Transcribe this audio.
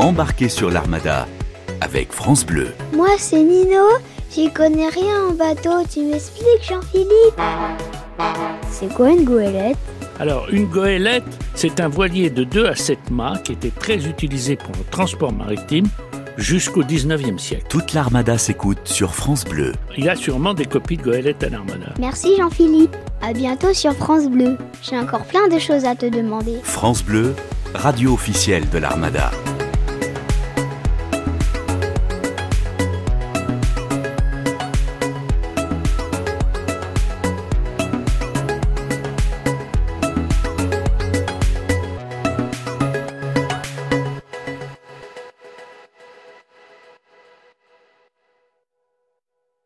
Embarquez sur l'Armada avec France Bleu. Moi, c'est Nino. J'y connais rien en bateau. Tu m'expliques, Jean-Philippe? C'est quoi une goélette? Alors, une goélette, c'est un voilier de 2 à 7 mâts qui était très utilisé pour le transport maritime jusqu'au 19e siècle. Toute l'Armada s'écoute sur France Bleu. Il y a sûrement des copies de goélettes à l'Armada. Merci, Jean-Philippe. À bientôt sur France Bleu. J'ai encore plein de choses à te demander. France Bleu, radio officielle de l'Armada.